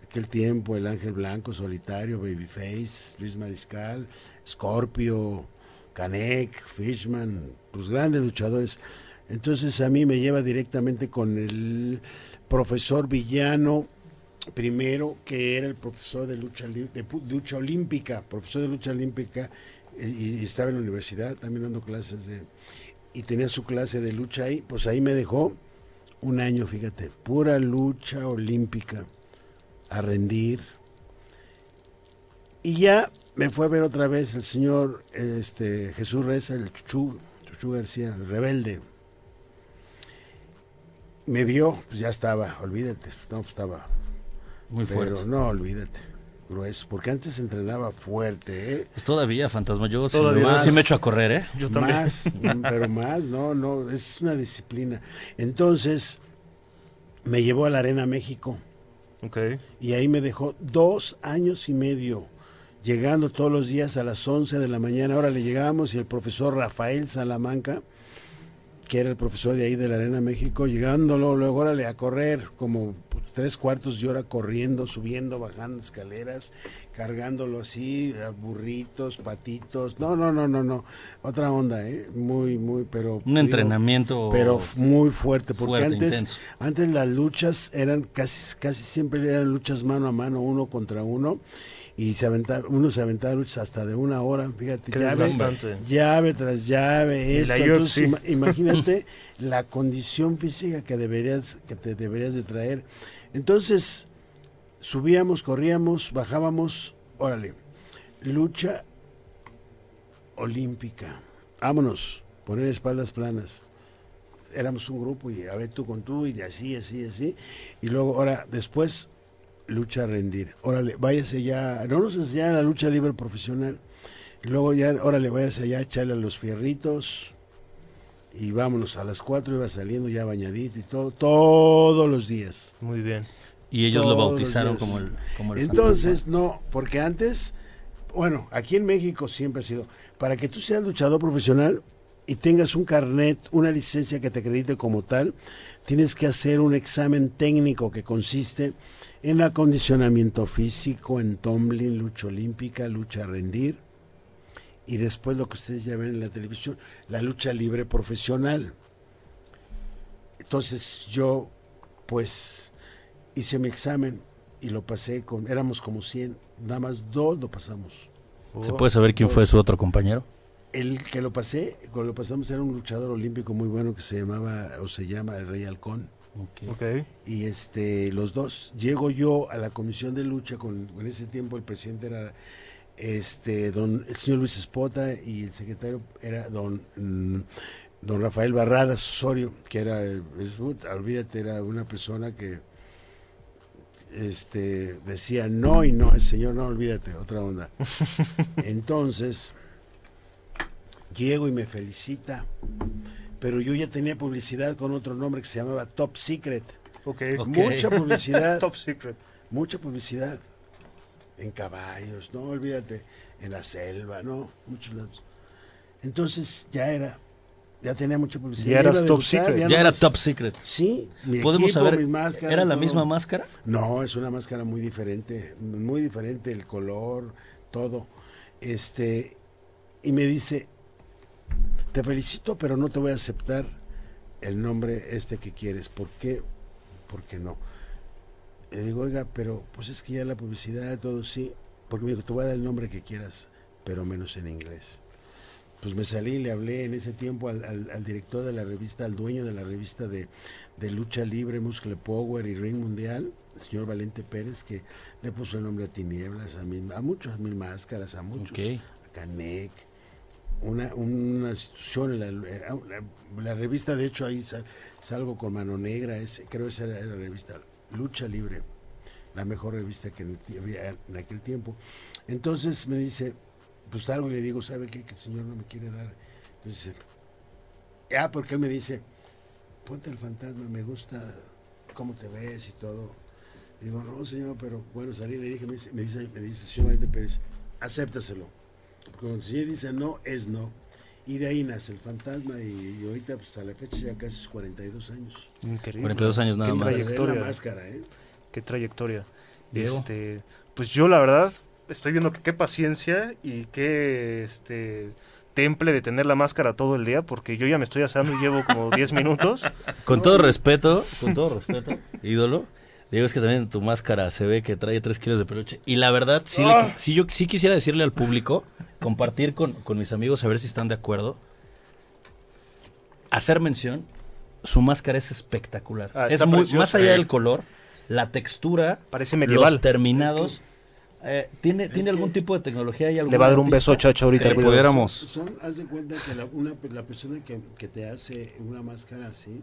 aquel tiempo, el Ángel Blanco, Solitario, Babyface, Luis Mariscal, Scorpio, Canek, Fishman, pues grandes luchadores. Entonces a mí me lleva directamente con el profesor Villano, primero, que era el profesor de lucha, de lucha olímpica, profesor de lucha olímpica, y, y estaba en la universidad también dando clases de... Y tenía su clase de lucha ahí, pues ahí me dejó un año, fíjate, pura lucha olímpica, a rendir. Y ya me fue a ver otra vez el señor este, Jesús Reza, el Chuchu, Chuchu García, el rebelde. Me vio, pues ya estaba, olvídate, no, pues estaba Muy pero fuerte. no, olvídate. Grueso. Porque antes entrenaba fuerte, ¿eh? Es todavía, fantasma. Yo, sí- Todavía. sí me echo a correr, ¿eh? Yo también. Más, mm, pero más, no, no, es una disciplina. Entonces, me llevó a la Arena México Y ahí me dejó dos años y medio, llegando todos los días a las 11 de la mañana. Ahora le llegábamos y el profesor Rafael Salamanca, que era el profesor de ahí de la Arena México, llegándolo, luego órale a correr, como tres cuartos de hora corriendo, subiendo, bajando escaleras, cargándolo así, a burritos, patitos. No, no, no, no, no. Otra onda, ¿eh? Muy, muy, pero. Un entrenamiento Pero muy fuerte, porque fuerte, antes, intenso. antes las luchas eran casi, casi siempre eran luchas mano a mano, uno contra uno. Y se aventaba, uno se aventaba luchas hasta de una hora, fíjate, llave, llave tras llave, esto. la Entonces, ima- imagínate la condición física que deberías, que te deberías de traer. Entonces, subíamos, corríamos, bajábamos, órale, lucha olímpica. Vámonos, poner espaldas planas. Éramos un grupo y a ver tú con tú y así, así, así. Y luego, ahora, después, lucha a rendir. Órale, váyase ya, no nos enseñaron la lucha libre profesional. Luego ya, órale, váyase allá, echarle a los fierritos. Y vámonos, a las cuatro iba saliendo ya bañadito y todo, todos los días. Muy bien. Y ellos lo Todos bautizaron como el, como el Entonces, no, porque antes, bueno, aquí en México siempre ha sido, para que tú seas luchador profesional y tengas un carnet, una licencia que te acredite como tal, tienes que hacer un examen técnico que consiste en acondicionamiento físico, en tumbling, lucha olímpica, lucha a rendir, y después lo que ustedes ya ven en la televisión, la lucha libre profesional. Entonces yo, pues, hice mi examen y lo pasé con, éramos como 100, nada más dos lo pasamos. ¿Se puede saber quién fue su otro compañero? El que lo pasé, cuando lo pasamos era un luchador olímpico muy bueno que se llamaba o se llama el Rey Halcón. Ok. Y este, los dos, llego yo a la comisión de lucha con, en ese tiempo el presidente era este don el señor Luis Espota y el secretario era don mm, don Rafael Barradas Osorio, que era es- olvídate, era una persona que este decía no y no, el señor no, olvídate, otra onda. Entonces, llego y me felicita, pero yo ya tenía publicidad con otro nombre que se llamaba Top Secret. Ok. Ok. Mucha publicidad, Top secret. mucha publicidad. En caballos, no olvídate, en la selva, no, muchos lados. Entonces ya era, ya tenía mucha publicidad. Ya eras top secret. Ya era nomás- top secret. Sí, mi ¿Podemos equipo, saber? mis máscaras, ¿Era la todo. misma máscara? No, es una máscara muy diferente, muy diferente el color, todo. Este, y me dice, te felicito, pero no te voy a aceptar el nombre este que quieres. ¿Por qué? Porque no. Le digo, oiga, pero pues es que ya la publicidad, todo sí. Porque me dijo, te voy a dar el nombre que quieras, pero menos en inglés. Pues me salí y le hablé en ese tiempo al, al- al director de la revista, al dueño de la revista de, de lucha libre, Muscle Power y Ring Mundial, el señor Valente Pérez, que le puso el nombre a Tinieblas, a, mil, a muchos, a Mil Máscaras, a muchos, Ok. a Canec, una, una institución, la, eh, la- revista, de hecho, ahí sal- salgo con Mano Negra, ese, creo que esa era la revista Lucha Libre, la mejor revista que había en aquel tiempo. Entonces me dice, pues salgo y le digo, ¿sabe qué? Que el señor no me quiere dar. Entonces, ah, porque él me dice, ponte el fantasma, me gusta cómo te ves y todo. Digo, no, señor, pero bueno, salí le dije, me dice, me dice, me dice señor Pérez, acéptaselo. Porque cuando señor dice no, es no. Y de ahí nace el fantasma y, y ahorita, pues a la fecha ya casi sus 42 años. Increíble. 42 años nada Sin más. Trayectoria. la máscara, ¿eh? Qué trayectoria. Diego. Este, pues yo la verdad estoy viendo que qué paciencia y qué este temple de tener la máscara todo el día porque yo ya me estoy asando y llevo como 10 minutos. Con todo respeto, con todo respeto, ídolo. Digo, es que también tu máscara se ve que trae 3 kilos de peluche. Y la verdad, sí, le sí yo sí quisiera decirle al público, compartir con, con mis amigos, a ver si están de acuerdo. Hacer mención, su máscara es espectacular. Ah, es muy, preciosa. más allá del color, la textura, Parece medieval. los terminados. eh, ¿Tiene, ¿tiene que- algún tipo de tecnología? ¿Hay Le va a dar un beso Chacho ahorita. que le cuidado. pudiéramos- Son, haz de cuenta que la, una, la persona que, que te hace una máscara así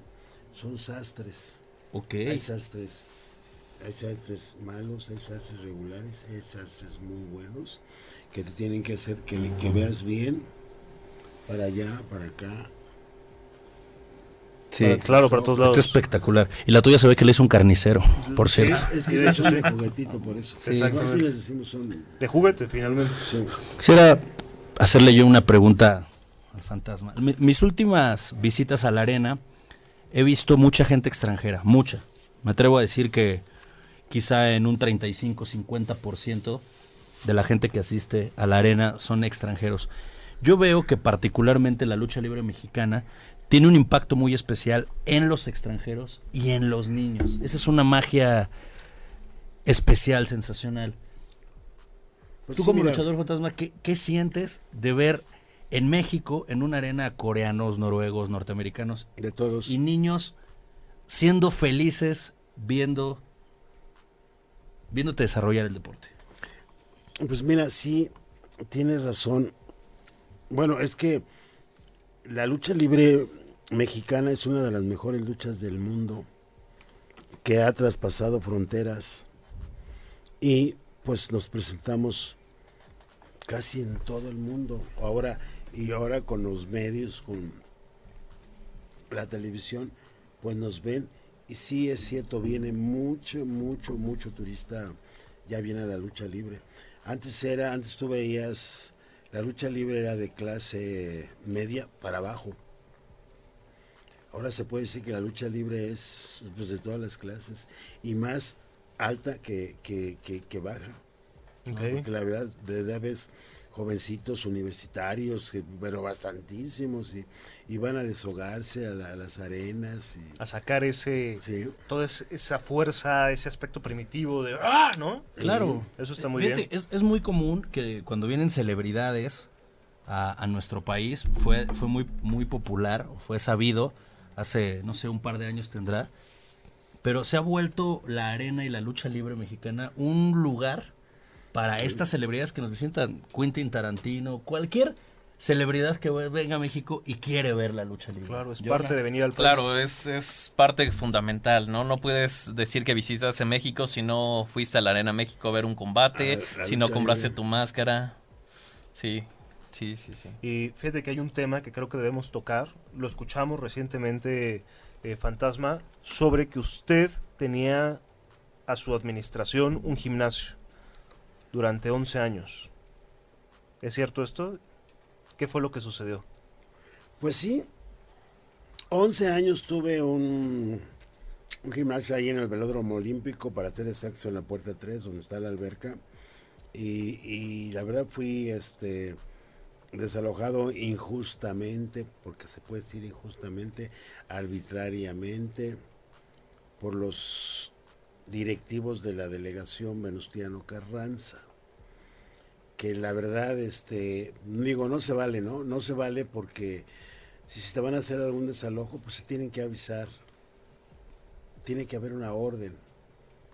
son sastres. Ok. Hay sastres, hay sastres malos, hay sastres regulares, hay sastres muy buenos que te tienen que hacer que, que veas bien para allá, para acá. Sí. Para- claro, para todos lados. Está espectacular. Y la tuya se ve que le hizo un carnicero, por cierto. Es que son de juguetito por eso. Sí. No, les decimos son. De juguete, finalmente. sí. Quisiera hacerle yo una pregunta al fantasma. Mi- mis últimas visitas a la arena he visto mucha gente extranjera, mucha. Me atrevo a decir que quizá en un 35-50% de la gente que asiste a la arena son extranjeros. Yo veo que particularmente la lucha libre mexicana tiene un impacto muy especial en los extranjeros y en los niños. Esa es una magia especial, sensacional. Pues Tú sí, como mira, luchador fantasma, ¿qué, qué sientes de ver en México, en una arena, coreanos, noruegos, norteamericanos de todos. y niños siendo felices viendo viéndote desarrollar el deporte? Pues mira, sí, tienes razón. Bueno, es que la lucha libre mexicana es una de las mejores luchas del mundo que ha traspasado fronteras y pues nos presentamos casi en todo el mundo. Ahora y ahora con los medios, con la televisión, pues nos ven y sí es cierto, viene mucho, mucho, mucho turista, ya viene a la lucha libre. Antes era, antes tú veías, la lucha libre era de clase media para abajo. Ahora se puede decir que la lucha libre es pues, de todas las clases y más alta que, que, que, que baja. ¿no? Ok. Porque la verdad, de verdad ves jovencitos universitarios, que- pero bastantísimos, y, van a deshogarse a, la- a las arenas. Y, A sacar ese, sí, toda es- esa fuerza, ese aspecto primitivo de ¡ah! ¿no? Claro. Eso está muy Fíjate, bien. Es, es muy común que cuando vienen celebridades a, a nuestro país, fue, fue muy, muy popular, fue sabido, hace, no sé, un par de años tendrá, pero se ha vuelto la arena y la lucha libre mexicana un lugar para estas celebridades que nos visitan, Quentin Tarantino, cualquier celebridad que venga a México y quiere ver la lucha libre. Claro, es Yo parte la- de venir al país. Claro, es, es parte fundamental, ¿no? No puedes decir que visitas en México si no fuiste a la Arena México a ver un combate, A la si no compraste libre. tu máscara. Sí, sí, sí, sí. Y fíjate que hay un tema que creo que debemos tocar. Lo escuchamos recientemente, eh, Fantasma, sobre que usted tenía a su administración un gimnasio durante 11 años. ¿Es cierto esto? ¿Qué fue lo que sucedió? Pues sí, 11 años tuve un, gimnasio ahí en el velódromo olímpico, para hacer exacto en la puerta 3, donde está la alberca. Y, y la verdad fui este desalojado injustamente, porque se puede decir injustamente, arbitrariamente, por los directivos de la delegación Venustiano Carranza que la verdad, este, digo, no se vale, ¿no? No se vale porque si se te van a hacer algún desalojo, pues se tienen que avisar. Tiene que haber una orden.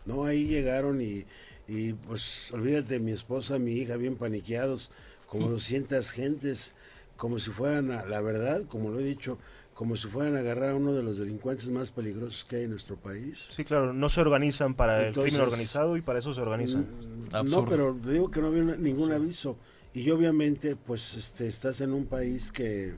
No, ahí llegaron y, y pues olvídate, mi esposa, mi hija, bien paniqueados, como 200 gentes, como si fueran, la verdad, como lo he dicho, como si fueran a agarrar a uno de los delincuentes más peligrosos que hay en nuestro país. Sí, claro, no se organizan para el crimen organizado y para eso se organizan. Mm, Absurdo. No, pero te digo que no había una- ningún aviso. Y obviamente, pues, este, estás en un país que,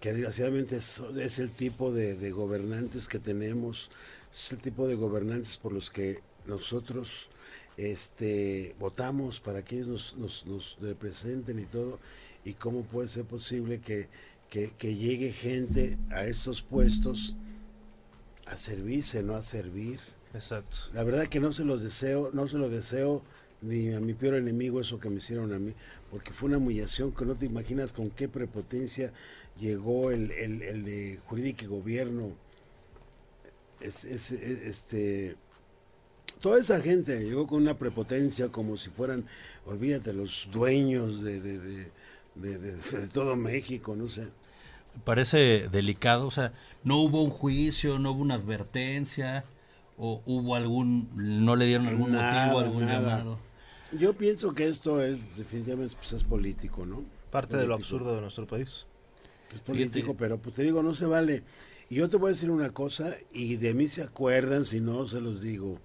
que desgraciadamente es, es el tipo de, de gobernantes que tenemos, es el tipo de gobernantes por los que nosotros este, votamos para que ellos nos, nos, nos representen y todo. Y cómo puede ser posible que, que, que llegue gente a estos puestos a servirse, no a servir. Exacto. La verdad que no se los deseo, no se lo deseo ni a mi peor enemigo eso que me hicieron a mí, porque fue una humillación que no te imaginas con qué prepotencia llegó el, el, el de jurídico y gobierno. Es- es- es- este, toda esa gente llegó con una prepotencia como si fueran, olvídate, los dueños de, de- de- de todo México, no sé. Parece delicado, o sea, no hubo un juicio, no hubo una advertencia, o hubo algún, no le dieron algún Nada, motivo, algún nada. llamado. Yo pienso que esto es definitivamente pues, es político, ¿no? Parte de lo absurdo de nuestro país. Es político, Fíjate. pero pues te digo, no se vale. Y yo te voy a decir una cosa, y de mí se acuerdan, si no se los digo.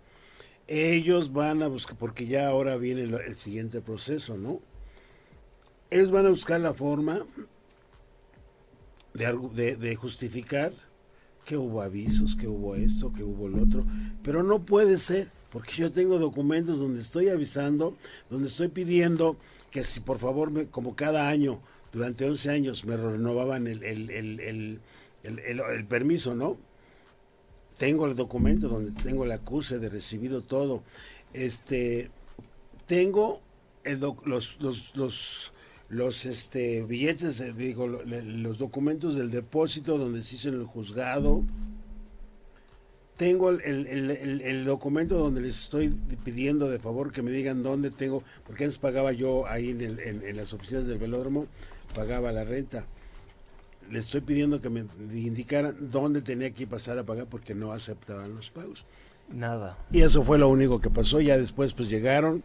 Ellos van a buscar, porque ya ahora viene el siguiente proceso, ¿no? Ellos van a buscar la forma de, de, de justificar que hubo avisos, que hubo esto, que hubo lo otro, pero no puede ser, porque yo tengo documentos donde estoy avisando, donde estoy pidiendo que si por favor, me- como cada año, durante 11 años, me renovaban el, el, el, el, el- el- el permiso, ¿no? tengo el documento donde tengo el acuse de recibido todo. Este, tengo el doc- los, los, los, los este, billetes, digo, los documentos del depósito donde se hizo en el juzgado. Tengo el, el- el- el- documento donde les estoy pidiendo de favor que me digan dónde tengo, porque antes pagaba yo ahí en, en- en las oficinas del velódromo, pagaba la renta. Le estoy pidiendo que me indicaran dónde tenía que pasar a pagar porque no aceptaban los pagos. Nada. Y eso fue lo único que pasó. Ya después pues llegaron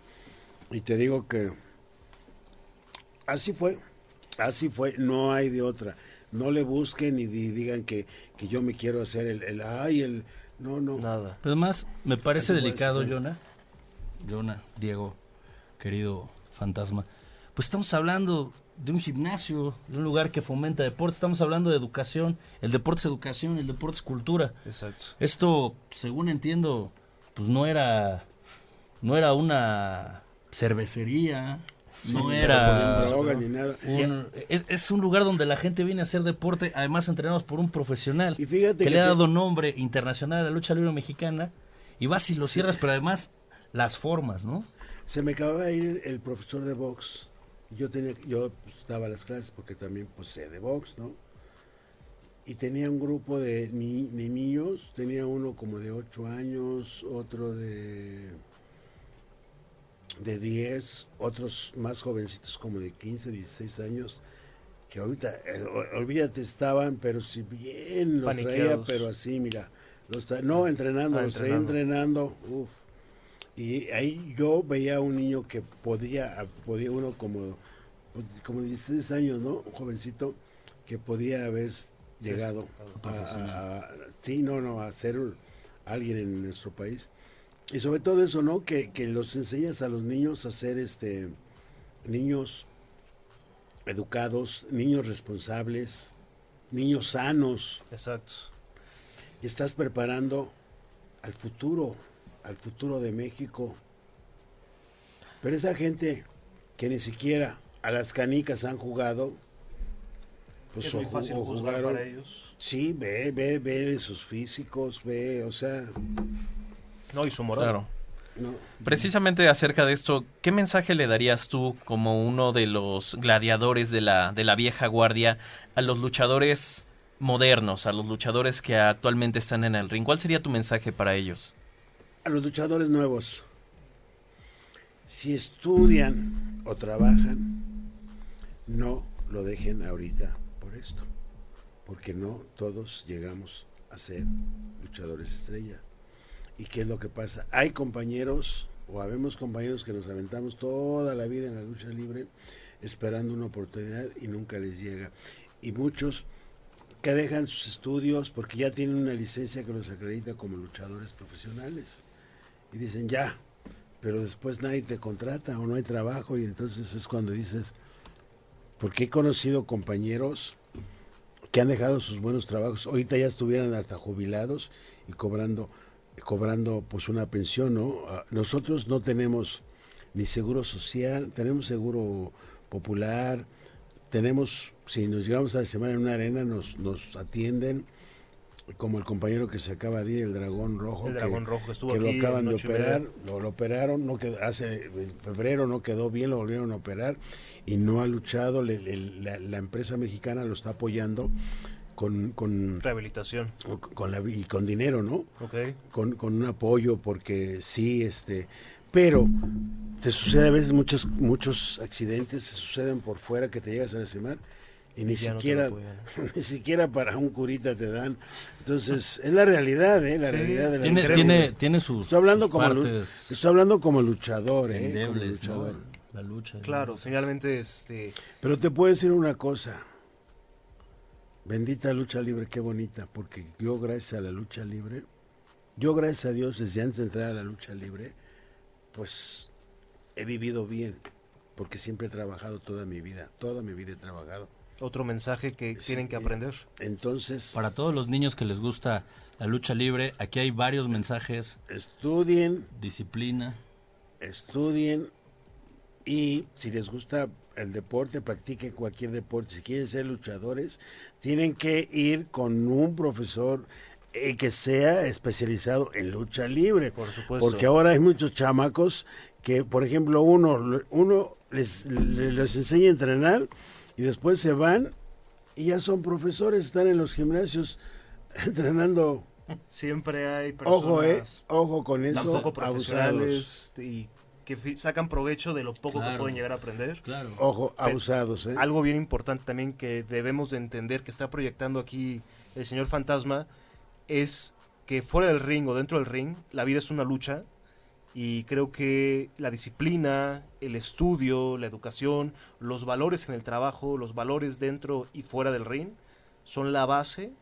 y te digo que así fue, así fue, no hay de otra. No le busquen y di- digan que, que yo me quiero hacer el, el ay, el no, no. Nada. Pero además, me parece Así delicado. Jonah. Jonah, Diego, querido fantasma. Pues estamos hablando de un gimnasio, de un lugar que fomenta deporte. Estamos hablando de educación. El deporte es educación, el deporte es cultura. Exacto. Esto, según entiendo, pues no era, no era una cervecería, no Sin era droga ni nada. un- es, es un lugar donde la gente viene a hacer deporte, además entrenados por un profesional Y fíjate que, que le ha dado nombre internacional a la lucha libre mexicana y vas y lo cierras, pero además las formas, ¿no? Se me acababa de ir el, el profesor de box. Yo tenía, yo pues, daba las clases porque también pues sé de box, ¿no? Y tenía un grupo de, ni- de niños, tenía uno como de 8 años, otro de de 10, otros más jovencitos como de 15, 16 años, que ahorita, eh, olvídate, estaban, pero si bien los traía, pero así, mira, los tra- no entrenando, Ah, los traía entrenando, uff. Y ahí yo veía a un niño que podía, podía uno como, pues, como 16 años, ¿no? Un jovencito que podía haber llegado a, a- a- sí, no, no, a ser alguien en nuestro país. Y sobre todo eso, ¿no? Que, que los enseñas a los niños a ser este niños educados, niños responsables, niños sanos Exacto. y estás preparando al futuro, al futuro de México. Pero esa gente que ni siquiera a las canicas han jugado, pues es muy fácil o jugaron. para ellos. Sí, ve, ve, ve sus físicos, ve, o sea, No, y su moral. Claro. no. Precisamente acerca de esto, ¿qué mensaje le darías tú como uno de los gladiadores de la, de la vieja guardia a los luchadores modernos, a los luchadores que actualmente están en el ring? ¿Cuál sería tu mensaje para ellos? A los luchadores nuevos, si estudian o trabajan, no lo dejen ahorita por esto, porque no todos llegamos a ser luchadores estrella. ¿Y qué es lo que pasa? Hay compañeros, o habemos compañeros que nos aventamos toda la vida en la lucha libre esperando una oportunidad y nunca les llega. Y muchos que dejan sus estudios porque ya tienen una licencia que los acredita como luchadores profesionales. Y dicen, ya, pero después nadie te contrata o no hay trabajo y entonces es cuando dices, porque he conocido compañeros que han dejado sus buenos trabajos, ahorita ya estuvieran hasta jubilados y cobrando cobrando pues una pensión, ¿no? Ah, Nosotros no tenemos ni seguro social, tenemos seguro popular, tenemos, si nos llegamos a la semana en una arena, nos, nos atienden, como el compañero que se acaba de ir, el dragón rojo. El que- dragón rojo que estuvo que aquí lo acaban de operar, lo, lo operaron, no quedó, hace febrero no quedó bien, lo volvieron a operar y no ha luchado, le- le- la, la empresa mexicana lo está apoyando con, con, Rehabilitación. con la, y con dinero, ¿no? Ok. con, con un apoyo porque sí, este, pero te sucede a veces muchos muchos accidentes se suceden por fuera que te llegas a lastimar y ni Ya no siquiera apoyan. ni siquiera para un curita te dan. Entonces, es la realidad, ¿eh? La realidad de la Tiene, tiene, tiene sus, Estoy hablando sus como partes estoy hablando como luchador, ¿eh? Como endebles, ¿no? luchador. La lucha. Claro, finalmente, este. Pero te puedo decir una cosa. Bendita lucha libre, qué bonita, porque yo gracias a la lucha libre, yo gracias a Dios desde antes de entrar a la lucha libre, pues he vivido bien, porque siempre he trabajado toda mi vida, toda mi vida he trabajado. Otro mensaje que Sí, tienen que aprender. Entonces, Para todos los niños que les gusta la lucha libre, aquí hay varios mensajes. estudien, Disciplina. estudien y si les gusta el deporte, practiquen cualquier deporte. Si quieren ser luchadores, tienen que ir con un profesor eh, que sea especializado en lucha libre. Por supuesto. Porque ahora hay muchos chamacos que, por ejemplo, uno, uno les, les, les enseña a entrenar y después se van y ya son profesores, están en los gimnasios entrenando. Siempre hay personas Ojo, eh, ojo con eso, abusados. y que sacan provecho de lo poco que pueden llegar a aprender. Claro. Ojo, abusados, ¿eh? Algo bien importante también que debemos de entender que está proyectando aquí el señor Fantasma es que fuera del ring o dentro del ring, la vida es una lucha y creo que la disciplina, el estudio, la educación, los valores en el trabajo, los valores dentro y fuera del ring son la base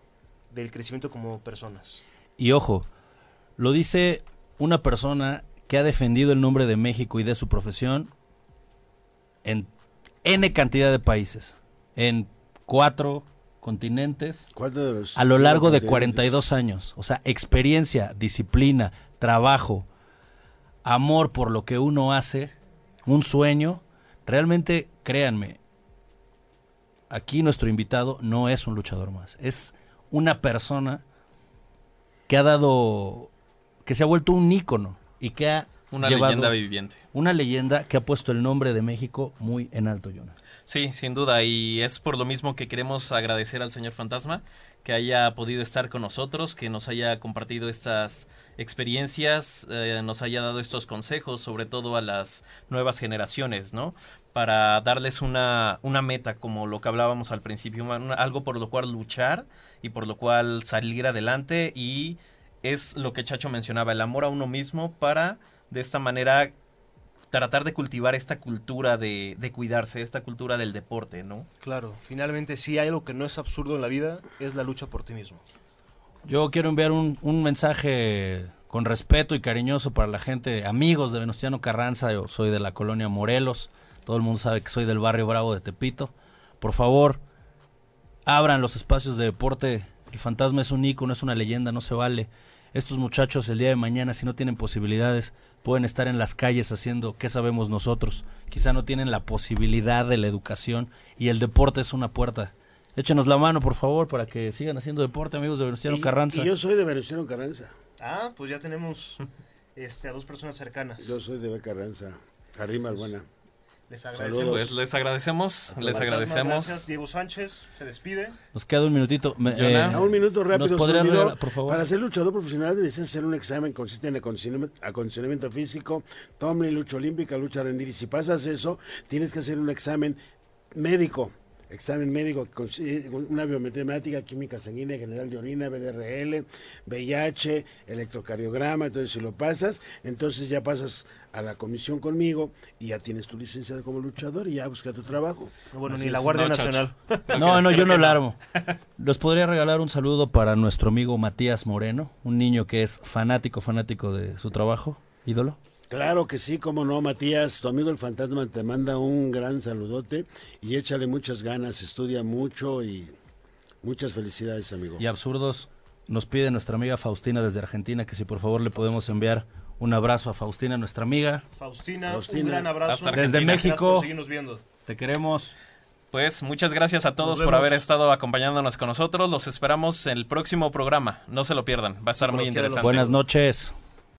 del crecimiento como personas. Y ojo, lo dice una persona que ha defendido el nombre de México y de su profesión en N cantidad de países, en cuatro continentes, ¿Cuántos de los a lo largo de continentes? 42 años. O sea, experiencia, disciplina, trabajo, amor por lo que uno hace, un sueño. Realmente, créanme, aquí nuestro invitado no es un luchador más, es una persona que ha dado, que se ha vuelto un ícono y que ha Una llevado leyenda viviente. una leyenda que ha puesto el nombre de México muy en alto, Jonah. Sí, sin duda, y es por lo mismo que queremos agradecer al señor Fantasma que haya podido estar con nosotros, que nos haya compartido estas experiencias, eh, nos haya dado estos consejos, sobre todo a las nuevas generaciones, ¿no? Para darles una, una meta, como lo que hablábamos al principio, una- algo por lo cual luchar y por lo cual salir adelante y es lo que Chacho mencionaba, el amor a uno mismo para de esta manera tratar de cultivar esta cultura de, de cuidarse, esta cultura del deporte, ¿no? Claro, finalmente si hay algo que no es absurdo en la vida, es la lucha por ti mismo. Yo quiero enviar un, un mensaje con respeto y cariñoso para la gente, amigos de Venustiano Carranza, yo soy de la colonia Morelos, todo el mundo sabe que soy del barrio Bravo de Tepito. Por favor, abran los espacios de deporte, el fantasma es un ícono, es una leyenda, no se vale. Estos muchachos el día de mañana, si no tienen posibilidades, pueden estar en las calles haciendo qué sabemos nosotros. Quizá no tienen la posibilidad de la educación y el deporte es una puerta. Échenos la mano, por favor, para que sigan haciendo deporte, amigos de Venustiano Y- Carranza. Y yo soy de Venustiano Carranza. Ah, pues ya tenemos este, a dos personas cercanas. Yo soy de. Carranza. Jardín Malbuena. Les agradecemos. Saludos. Pues les agradecemos, les agradecemos. Gracias, Diego Sánchez se despide. Nos queda un minutito. Eh, A un minuto rápido. ¿Nos se podría me olvidó. regalar, por favor? Para ser luchador profesional necesitas hacer un examen consiste en acondicionamiento, acondicionamiento físico, tumbling, lucha olímpica, lucha rendir. Y si pasas eso, tienes que hacer un examen médico. Examen médico, una biometría, química sanguínea, general de orina, BDRL, VIH, electrocardiograma. Entonces, si lo pasas, entonces ya pasas a la comisión conmigo y ya tienes tu licencia como luchador y ya busca tu trabajo. No, bueno, Así ni la. Guardia No, Chacho. Nacional. No, no, yo no la armo. ¿Los podría regalar un saludo para nuestro amigo Matías Moreno? Un niño que es fanático, fanático de su trabajo, ídolo. Claro que sí, cómo no, Matías. Tu amigo el fantasma te manda un gran saludote y échale muchas ganas, estudia mucho y muchas felicidades, amigo. Y absurdos, nos pide nuestra amiga Faustina desde Argentina que si por favor le podemos enviar un abrazo a Faustina, nuestra amiga. Faustina, Faustina. un gran abrazo. Hasta Desde México. viendo. Te queremos. Pues muchas gracias a todos por haber estado acompañándonos con nosotros. Los esperamos en el próximo programa. No se lo pierdan. Va a estar muy interesante. Buenas noches.